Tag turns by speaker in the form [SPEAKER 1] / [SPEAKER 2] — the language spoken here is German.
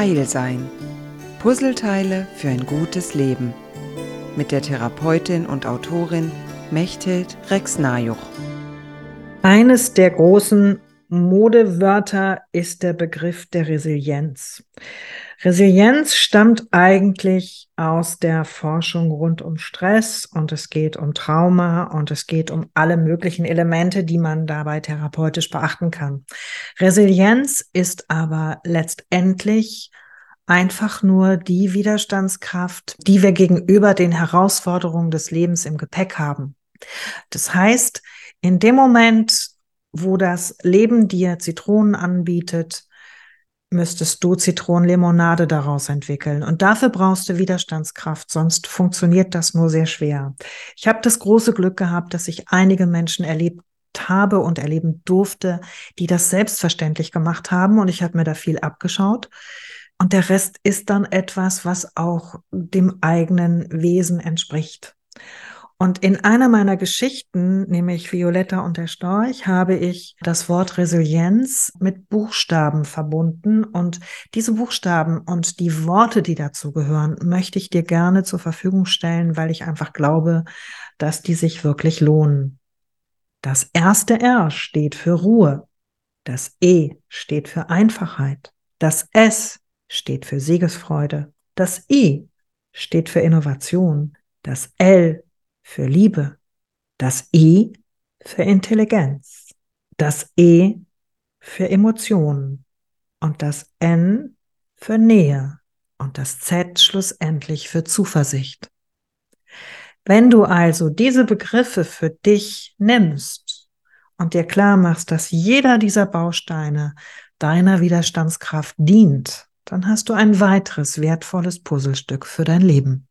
[SPEAKER 1] Heil sein. Puzzleteile für ein gutes Leben. Mit der Therapeutin und Autorin Mechthild Rex-Najuch.
[SPEAKER 2] Eines der großen Modewörter ist der Begriff der Resilienz. Resilienz stammt eigentlich aus der Forschung rund um Stress und es geht um Trauma und es geht um alle möglichen Elemente, die man dabei therapeutisch beachten kann. Resilienz ist aber letztendlich einfach nur die Widerstandskraft, die wir gegenüber den Herausforderungen des Lebens im Gepäck haben. Das heißt, in dem Moment, wo das Leben dir Zitronen anbietet, müsstest du Zitronenlimonade daraus entwickeln. Und dafür brauchst du Widerstandskraft, sonst funktioniert das nur sehr schwer. Ich habe das große Glück gehabt, dass ich einige Menschen erlebt habe und erleben durfte, die das selbstverständlich gemacht haben. Und ich habe mir da viel abgeschaut. Und der Rest ist dann etwas, was auch dem eigenen Wesen entspricht. Und in einer meiner Geschichten, nämlich Violetta und der Storch, habe ich das Wort Resilienz mit Buchstaben verbunden. Und diese Buchstaben und die Worte, die dazu gehören, möchte ich dir gerne zur Verfügung stellen, weil ich einfach glaube, dass die sich wirklich lohnen. Das erste R steht für Ruhe. Das E steht für Einfachheit. Das S steht für Siegesfreude. Das I steht für Innovation. Das L für Liebe, das I für Intelligenz, das E für Emotionen und das N für Nähe und das Z schlussendlich für Zuversicht. Wenn du also diese Begriffe für dich nimmst und dir klar machst, dass jeder dieser Bausteine deiner Widerstandskraft dient, dann hast du ein weiteres wertvolles Puzzlestück für dein Leben.